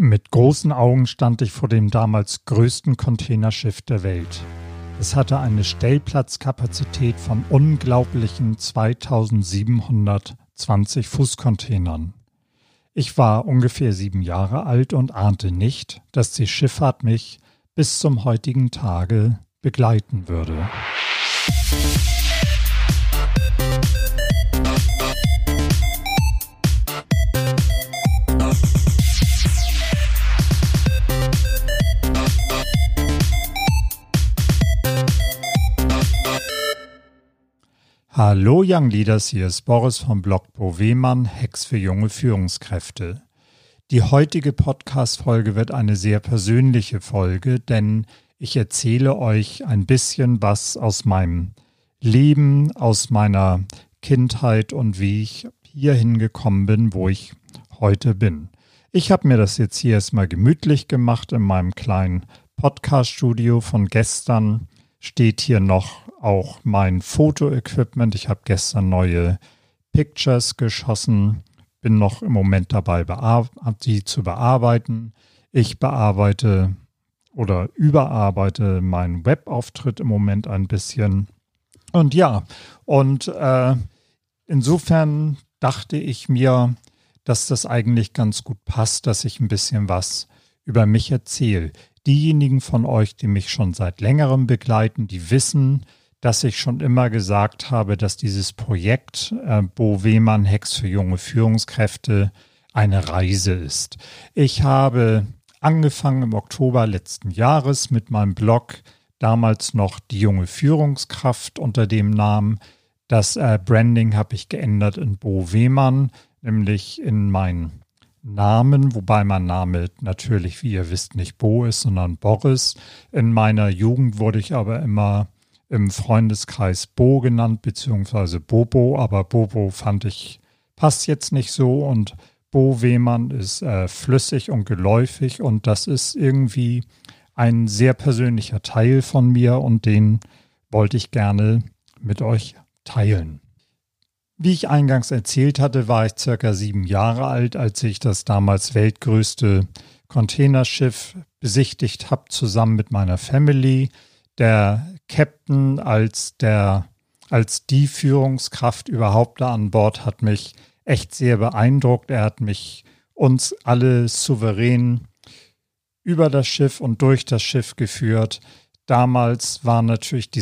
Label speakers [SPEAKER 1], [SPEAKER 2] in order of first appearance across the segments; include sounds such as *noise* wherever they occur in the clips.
[SPEAKER 1] Mit großen Augen stand ich vor dem damals größten Containerschiff der Welt. Es hatte eine Stellplatzkapazität von unglaublichen 2720 Fußcontainern. Ich war ungefähr sieben Jahre alt und ahnte nicht, dass die Schifffahrt mich bis zum heutigen Tage begleiten würde. Hallo Young Leaders, hier ist Boris vom Blog Bo Wehmann, Hex für junge Führungskräfte. Die heutige Podcast-Folge wird eine sehr persönliche Folge, denn ich erzähle euch ein bisschen was aus meinem Leben, aus meiner Kindheit und wie ich hier hingekommen bin, wo ich heute bin. Ich habe mir das jetzt hier erstmal gemütlich gemacht in meinem kleinen Podcast-Studio von gestern. Steht hier noch auch mein Fotoequipment. Ich habe gestern neue Pictures geschossen, bin noch im Moment dabei, die zu bearbeiten. Ich bearbeite oder überarbeite meinen Webauftritt im Moment ein bisschen. Und ja, und äh, insofern dachte ich mir, dass das eigentlich ganz gut passt, dass ich ein bisschen was über mich erzähle. Diejenigen von euch, die mich schon seit längerem begleiten, die wissen, dass ich schon immer gesagt habe, dass dieses Projekt äh, Bo Wehmann Hex für junge Führungskräfte eine Reise ist. Ich habe angefangen im Oktober letzten Jahres mit meinem Blog, damals noch die junge Führungskraft unter dem Namen. Das äh, Branding habe ich geändert in Bo Wehmann, nämlich in meinen Namen, wobei mein Name natürlich, wie ihr wisst, nicht Bo ist, sondern Boris. In meiner Jugend wurde ich aber immer im Freundeskreis Bo genannt, beziehungsweise Bobo, aber Bobo fand ich, passt jetzt nicht so und Bo Wehmann ist äh, flüssig und geläufig und das ist irgendwie ein sehr persönlicher Teil von mir und den wollte ich gerne mit euch teilen. Wie ich eingangs erzählt hatte, war ich circa sieben Jahre alt, als ich das damals weltgrößte Containerschiff besichtigt habe, zusammen mit meiner Family der Captain als der als die Führungskraft überhaupt da an Bord hat mich echt sehr beeindruckt. Er hat mich uns alle souverän über das Schiff und durch das Schiff geführt. Damals waren natürlich die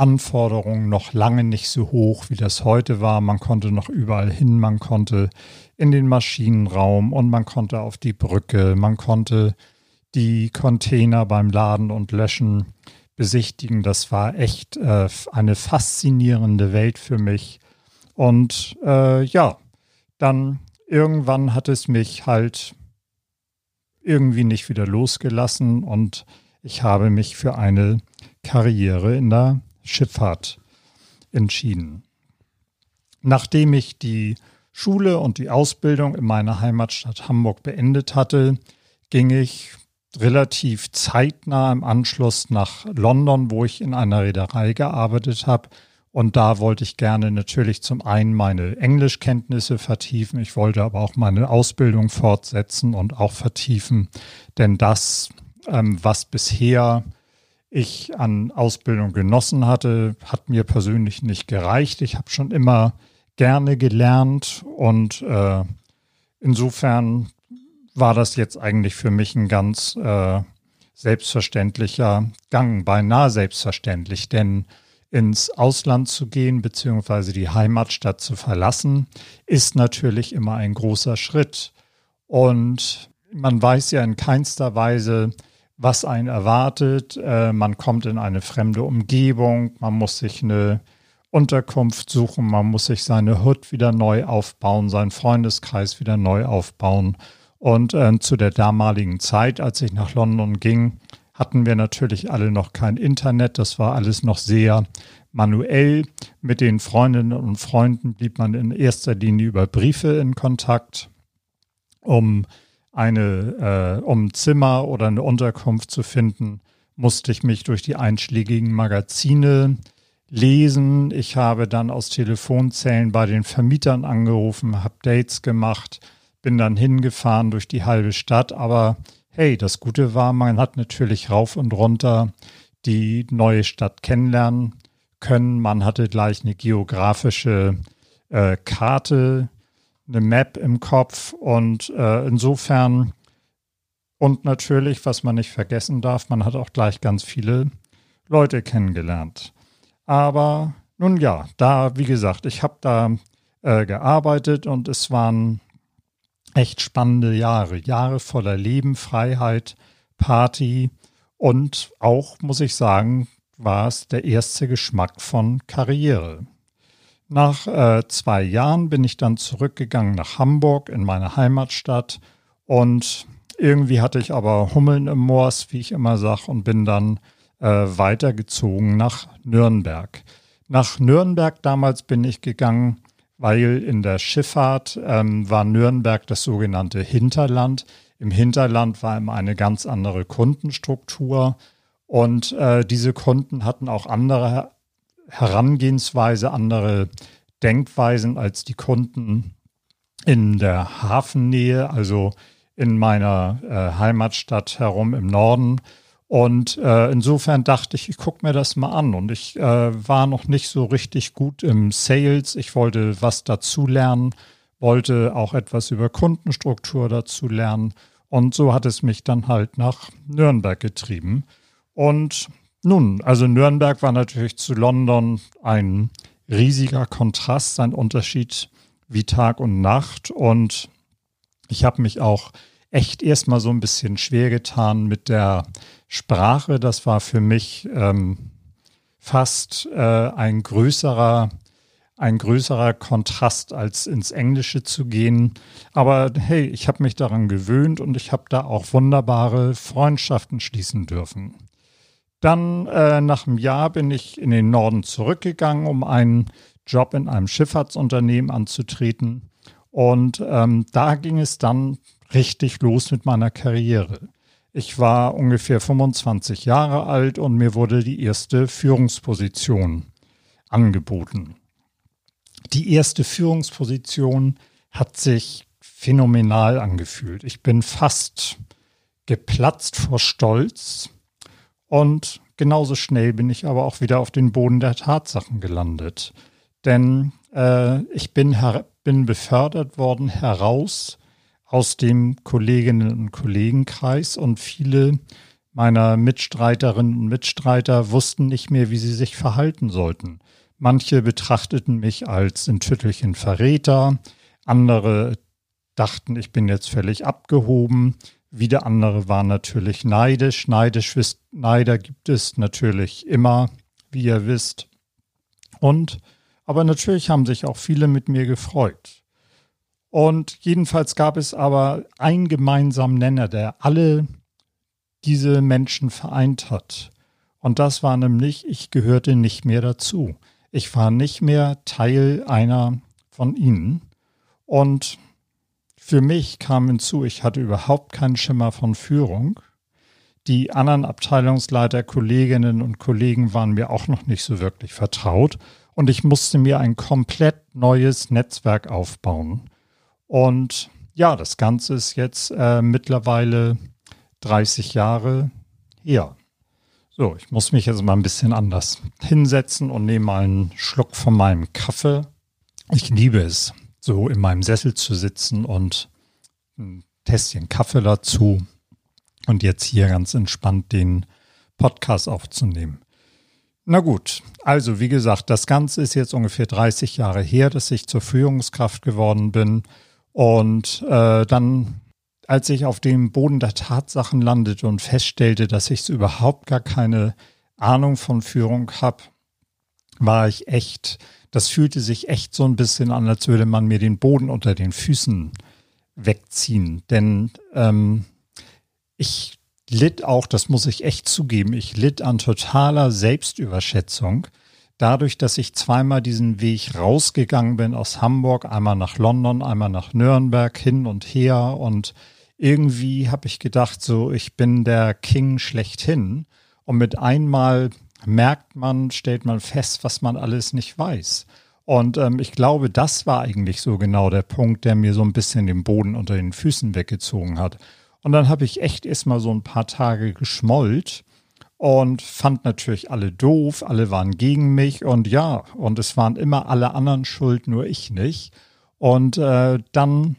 [SPEAKER 1] Sicherheitsanforderungen noch lange nicht so hoch, wie das heute war. Man konnte noch überall hin, man konnte in den Maschinenraum und man konnte auf die Brücke, man konnte die Container beim Laden und Löschen besichtigen. Das war echt äh, eine faszinierende Welt für mich. Und äh, ja, dann irgendwann hat es mich halt irgendwie nicht wieder losgelassen und ich habe mich für eine Karriere in der Schifffahrt entschieden. Nachdem ich die Schule und die Ausbildung in meiner Heimatstadt Hamburg beendet hatte, ging ich relativ zeitnah im Anschluss nach London, wo ich in einer Reederei gearbeitet habe. Und da wollte ich gerne natürlich zum einen meine Englischkenntnisse vertiefen. Ich wollte aber auch meine Ausbildung fortsetzen und auch vertiefen. Denn das, ähm, was bisher ich an Ausbildung genossen hatte, hat mir persönlich nicht gereicht. Ich habe schon immer gerne gelernt und äh, insofern war das jetzt eigentlich für mich ein ganz äh, selbstverständlicher Gang, beinahe selbstverständlich, denn ins Ausland zu gehen beziehungsweise die Heimatstadt zu verlassen, ist natürlich immer ein großer Schritt. Und man weiß ja in keinster Weise, was einen erwartet. Äh, man kommt in eine fremde Umgebung, man muss sich eine Unterkunft suchen, man muss sich seine Hut wieder neu aufbauen, seinen Freundeskreis wieder neu aufbauen. Und äh, zu der damaligen Zeit, als ich nach London ging, hatten wir natürlich alle noch kein Internet. Das war alles noch sehr manuell. Mit den Freundinnen und Freunden blieb man in erster Linie über Briefe in Kontakt, um eine, äh, um Zimmer oder eine Unterkunft zu finden, musste ich mich durch die einschlägigen Magazine lesen. Ich habe dann aus Telefonzellen bei den Vermietern angerufen, habe Dates gemacht bin dann hingefahren durch die halbe Stadt, aber hey, das Gute war, man hat natürlich rauf und runter die neue Stadt kennenlernen können. Man hatte gleich eine geografische äh, Karte, eine Map im Kopf und äh, insofern und natürlich, was man nicht vergessen darf, man hat auch gleich ganz viele Leute kennengelernt. Aber nun ja, da, wie gesagt, ich habe da äh, gearbeitet und es waren echt spannende Jahre. Jahre voller Leben, Freiheit, Party und auch, muss ich sagen, war es der erste Geschmack von Karriere. Nach äh, zwei Jahren bin ich dann zurückgegangen nach Hamburg in meine Heimatstadt und irgendwie hatte ich aber Hummeln im Moors, wie ich immer sage, und bin dann äh, weitergezogen nach Nürnberg. Nach Nürnberg damals bin ich gegangen, weil in der Schifffahrt ähm, war Nürnberg das sogenannte Hinterland. Im Hinterland war immer eine ganz andere Kundenstruktur und äh, diese Kunden hatten auch andere Herangehensweise, andere Denkweisen als die Kunden in der Hafennähe, also in meiner äh, Heimatstadt herum im Norden. Und äh, insofern dachte ich, ich gucke mir das mal an. Und ich äh, war noch nicht so richtig gut im Sales. Ich wollte was dazu lernen, wollte auch etwas über Kundenstruktur dazu lernen. Und so hat es mich dann halt nach Nürnberg getrieben. Und nun, also Nürnberg war natürlich zu London ein riesiger Kontrast, ein Unterschied wie Tag und Nacht. Und ich habe mich auch echt erstmal so ein bisschen schwer getan mit der Sprache, das war für mich ähm, fast äh, ein größerer ein größerer Kontrast, als ins Englische zu gehen. Aber hey, ich habe mich daran gewöhnt und ich habe da auch wunderbare Freundschaften schließen dürfen. Dann äh, nach einem Jahr bin ich in den Norden zurückgegangen, um einen Job in einem Schifffahrtsunternehmen anzutreten. Und ähm, da ging es dann richtig los mit meiner Karriere. Ich war ungefähr 25 Jahre alt und mir wurde die erste Führungsposition angeboten. Die erste Führungsposition hat sich phänomenal angefühlt. Ich bin fast geplatzt vor Stolz und genauso schnell bin ich aber auch wieder auf den Boden der Tatsachen gelandet. Denn äh, ich bin, bin befördert worden heraus aus dem Kolleginnen und Kollegenkreis und viele meiner Mitstreiterinnen und Mitstreiter wussten nicht mehr, wie sie sich verhalten sollten. Manche betrachteten mich als ein Tüttelchen Verräter, andere dachten, ich bin jetzt völlig abgehoben, wieder andere waren natürlich neidisch. Neidisch Neider gibt es natürlich immer, wie ihr wisst. Und aber natürlich haben sich auch viele mit mir gefreut. Und jedenfalls gab es aber einen gemeinsamen Nenner, der alle diese Menschen vereint hat. Und das war nämlich, ich gehörte nicht mehr dazu. Ich war nicht mehr Teil einer von ihnen. Und für mich kam hinzu, ich hatte überhaupt keinen Schimmer von Führung. Die anderen Abteilungsleiter, Kolleginnen und Kollegen waren mir auch noch nicht so wirklich vertraut. Und ich musste mir ein komplett neues Netzwerk aufbauen. Und ja, das Ganze ist jetzt äh, mittlerweile 30 Jahre her. So, ich muss mich jetzt mal ein bisschen anders hinsetzen und nehme mal einen Schluck von meinem Kaffee. Ich liebe es, so in meinem Sessel zu sitzen und ein Tässchen Kaffee dazu und jetzt hier ganz entspannt den Podcast aufzunehmen. Na gut, also wie gesagt, das Ganze ist jetzt ungefähr 30 Jahre her, dass ich zur Führungskraft geworden bin und äh, dann, als ich auf dem Boden der Tatsachen landete und feststellte, dass ich überhaupt gar keine Ahnung von Führung habe, war ich echt, das fühlte sich echt so ein bisschen an, als würde man mir den Boden unter den Füßen wegziehen. Denn ähm, ich litt auch, das muss ich echt zugeben, ich litt an totaler Selbstüberschätzung dadurch, dass ich zweimal diesen Weg rausgegangen bin aus Hamburg, einmal nach London, einmal nach Nürnberg, hin und her und irgendwie habe ich gedacht, so, ich bin der King schlechthin. Und mit einmal merkt man, stellt man fest, was man alles nicht weiß. Und ähm, ich glaube, das war eigentlich so genau der Punkt, der mir so ein bisschen den Boden unter den Füßen weggezogen hat. Und dann habe ich echt erstmal so ein paar Tage geschmollt und fand natürlich alle doof, alle waren gegen mich und ja, und es waren immer alle anderen schuld, nur ich nicht. Und äh, dann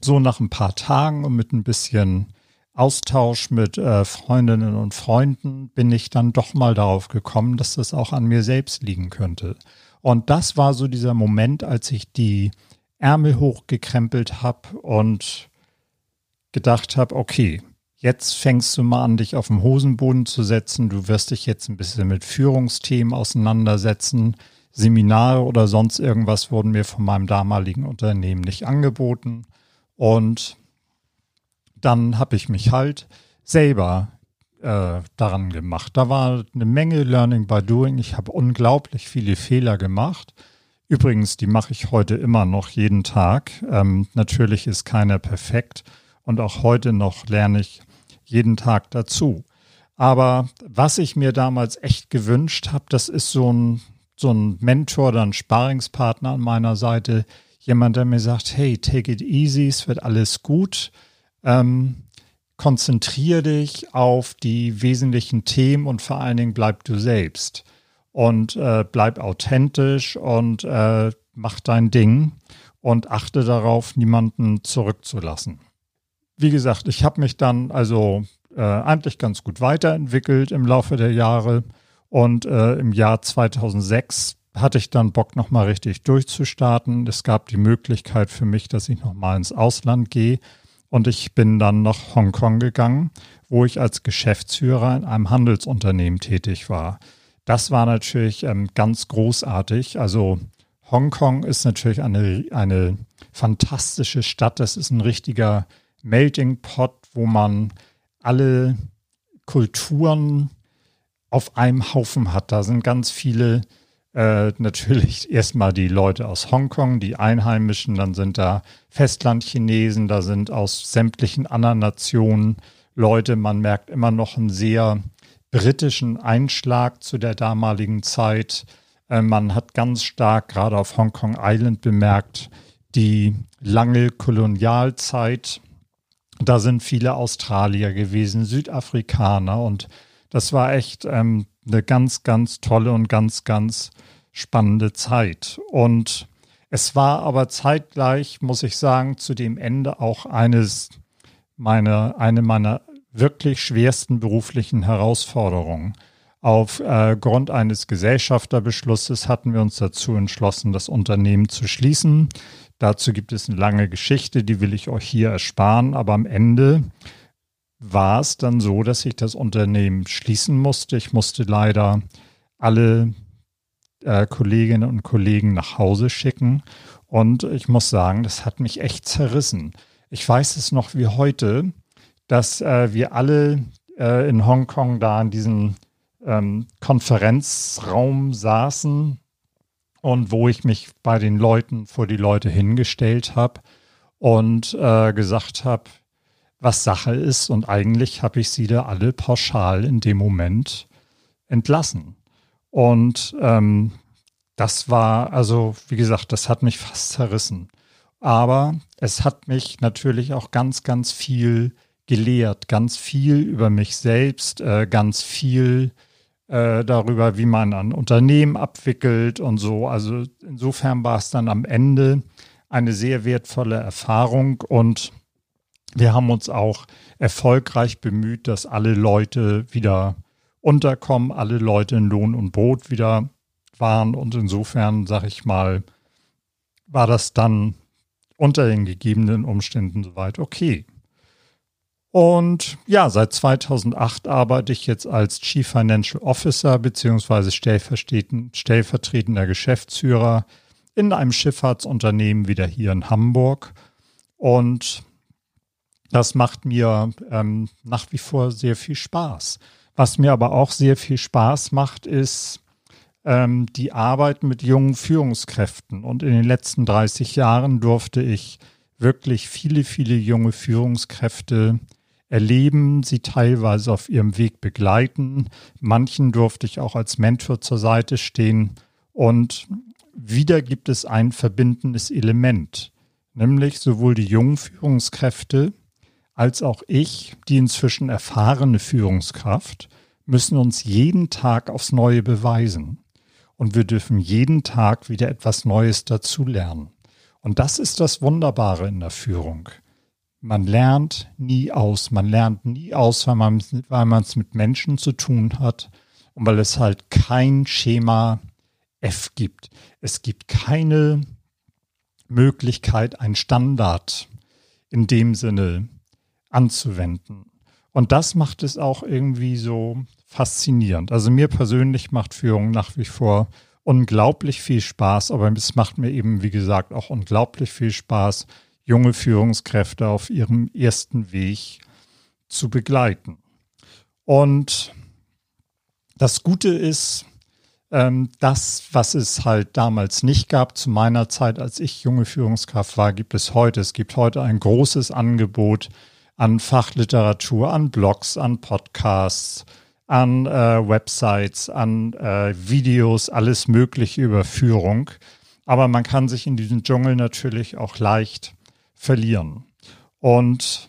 [SPEAKER 1] so nach ein paar Tagen und mit ein bisschen Austausch mit äh, Freundinnen und Freunden bin ich dann doch mal darauf gekommen, dass das auch an mir selbst liegen könnte. Und das war so dieser Moment, als ich die Ärmel hochgekrempelt habe und gedacht habe, okay, jetzt fängst du mal an, dich auf den Hosenboden zu setzen. Du wirst dich jetzt ein bisschen mit Führungsthemen auseinandersetzen. Seminare oder sonst irgendwas wurden mir von meinem damaligen Unternehmen nicht angeboten. Und dann habe ich mich halt selber äh, daran gemacht. Da war eine Menge Learning by Doing. Ich habe unglaublich viele Fehler gemacht. Übrigens, die mache ich heute immer noch jeden Tag. Ähm, natürlich ist keiner perfekt und auch heute noch lerne ich jeden Tag dazu. Aber was ich mir damals echt gewünscht habe, das ist so ein, so ein Mentor, dann Sparingspartner an meiner Seite, jemand, der mir sagt, hey, take it easy, es wird alles gut. Ähm, konzentriere dich auf die wesentlichen Themen und vor allen Dingen bleib du selbst und äh, bleib authentisch und äh, mach dein Ding und achte darauf, niemanden zurückzulassen. Wie gesagt, ich habe mich dann also äh, eigentlich ganz gut weiterentwickelt im Laufe der Jahre und äh, im Jahr 2006 hatte ich dann Bock, nochmal richtig durchzustarten. Es gab die Möglichkeit für mich, dass ich nochmal ins Ausland gehe. Und ich bin dann nach Hongkong gegangen, wo ich als Geschäftsführer in einem Handelsunternehmen tätig war. Das war natürlich ähm, ganz großartig. Also Hongkong ist natürlich eine, eine fantastische Stadt. Das ist ein richtiger Melting Pot, wo man alle Kulturen auf einem Haufen hat. Da sind ganz viele äh, natürlich *laughs* erstmal die Leute aus Hongkong, die Einheimischen, dann sind da Festlandchinesen, da sind aus sämtlichen anderen Nationen Leute. Man merkt immer noch einen sehr britischen Einschlag zu der damaligen Zeit. Äh, man hat ganz stark gerade auf Hongkong Island bemerkt, die lange Kolonialzeit. Da sind viele Australier gewesen, Südafrikaner und das war echt ähm, eine ganz, ganz tolle und ganz, ganz spannende Zeit. Und es war aber zeitgleich, muss ich sagen, zu dem Ende auch eines meiner, eine meiner wirklich schwersten beruflichen Herausforderungen. Aufgrund äh, eines Gesellschafterbeschlusses hatten wir uns dazu entschlossen, das Unternehmen zu schließen. Dazu gibt es eine lange Geschichte, die will ich euch hier ersparen, aber am Ende war es dann so, dass ich das Unternehmen schließen musste. Ich musste leider alle äh, Kolleginnen und Kollegen nach Hause schicken. Und ich muss sagen, das hat mich echt zerrissen. Ich weiß es noch wie heute, dass äh, wir alle äh, in Hongkong da in diesem ähm, Konferenzraum saßen und wo ich mich bei den Leuten vor die Leute hingestellt habe und äh, gesagt habe, was Sache ist. Und eigentlich habe ich sie da alle pauschal in dem Moment entlassen. Und ähm, das war, also wie gesagt, das hat mich fast zerrissen. Aber es hat mich natürlich auch ganz, ganz viel gelehrt, ganz viel über mich selbst, äh, ganz viel äh, darüber, wie man ein Unternehmen abwickelt und so. Also insofern war es dann am Ende eine sehr wertvolle Erfahrung und wir haben uns auch erfolgreich bemüht, dass alle Leute wieder unterkommen, alle Leute in Lohn und Brot wieder waren. Und insofern, sag ich mal, war das dann unter den gegebenen Umständen soweit okay. Und ja, seit 2008 arbeite ich jetzt als Chief Financial Officer beziehungsweise stellvertretender Geschäftsführer in einem Schifffahrtsunternehmen wieder hier in Hamburg. Und das macht mir ähm, nach wie vor sehr viel Spaß. Was mir aber auch sehr viel Spaß macht, ist ähm, die Arbeit mit jungen Führungskräften. Und in den letzten 30 Jahren durfte ich wirklich viele, viele junge Führungskräfte erleben, sie teilweise auf ihrem Weg begleiten. Manchen durfte ich auch als Mentor zur Seite stehen. Und wieder gibt es ein verbindendes Element, nämlich sowohl die jungen Führungskräfte als auch ich, die inzwischen erfahrene Führungskraft, müssen uns jeden Tag aufs Neue beweisen. Und wir dürfen jeden Tag wieder etwas Neues dazulernen. Und das ist das Wunderbare in der Führung. Man lernt nie aus. Man lernt nie aus, weil man es mit Menschen zu tun hat und weil es halt kein Schema F gibt. Es gibt keine Möglichkeit, ein Standard in dem Sinne anzuwenden. Und das macht es auch irgendwie so faszinierend. Also mir persönlich macht Führung nach wie vor unglaublich viel Spaß, aber es macht mir eben, wie gesagt, auch unglaublich viel Spaß, junge Führungskräfte auf ihrem ersten Weg zu begleiten. Und das Gute ist, ähm, das, was es halt damals nicht gab, zu meiner Zeit, als ich junge Führungskraft war, gibt es heute. Es gibt heute ein großes Angebot an Fachliteratur, an Blogs, an Podcasts, an äh, Websites, an äh, Videos, alles Mögliche über Führung. Aber man kann sich in diesem Dschungel natürlich auch leicht verlieren. Und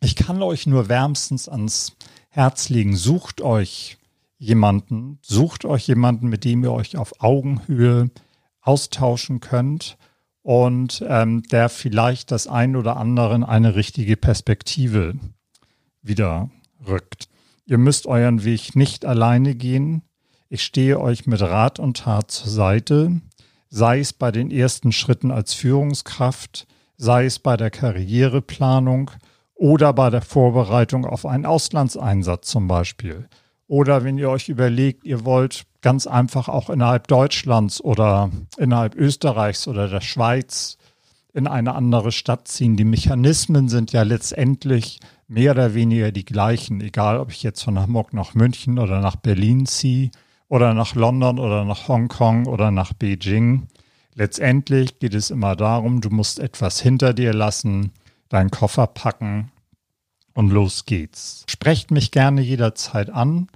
[SPEAKER 1] ich kann euch nur wärmstens ans Herz legen, sucht euch jemanden, sucht euch jemanden, mit dem ihr euch auf Augenhöhe austauschen könnt und ähm, der vielleicht das ein oder andere in eine richtige Perspektive wieder rückt. Ihr müsst euren Weg nicht alleine gehen. Ich stehe euch mit Rat und Tat zur Seite, sei es bei den ersten Schritten als Führungskraft, sei es bei der Karriereplanung oder bei der Vorbereitung auf einen Auslandseinsatz zum Beispiel. Oder wenn ihr euch überlegt, ihr wollt ganz einfach auch innerhalb Deutschlands oder innerhalb Österreichs oder der Schweiz in eine andere Stadt ziehen. Die Mechanismen sind ja letztendlich mehr oder weniger die gleichen, egal ob ich jetzt von Hamburg nach München oder nach Berlin ziehe oder nach London oder nach Hongkong oder nach Beijing. Letztendlich geht es immer darum, du musst etwas hinter dir lassen, deinen Koffer packen und los geht's. Sprecht mich gerne jederzeit an.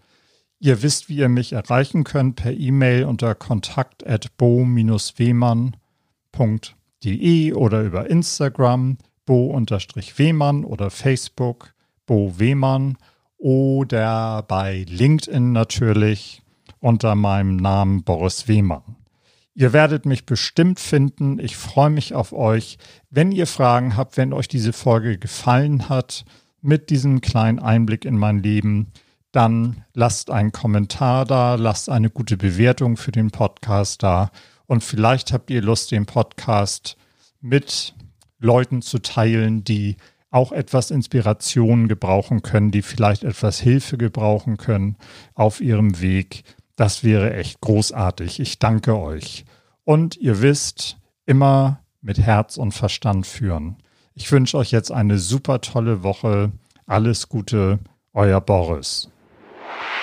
[SPEAKER 1] Ihr wisst, wie ihr mich erreichen könnt per E-Mail unter kontakt@bo-wehmann.de oder über Instagram bo-wehmann oder Facebook bo wehmann oder bei LinkedIn natürlich unter meinem Namen Boris Wehmann. Ihr werdet mich bestimmt finden. Ich freue mich auf euch. Wenn ihr Fragen habt, wenn euch diese Folge gefallen hat, mit diesem kleinen Einblick in mein Leben, dann lasst einen Kommentar da, lasst eine gute Bewertung für den Podcast da und vielleicht habt ihr Lust, den Podcast mit Leuten zu teilen, die auch etwas Inspiration gebrauchen können, die vielleicht etwas Hilfe gebrauchen können auf ihrem Weg. Das wäre echt großartig. Ich danke euch. Und ihr wisst, immer mit Herz und Verstand führen. Ich wünsche euch jetzt eine super tolle Woche. Alles Gute, euer Boris. you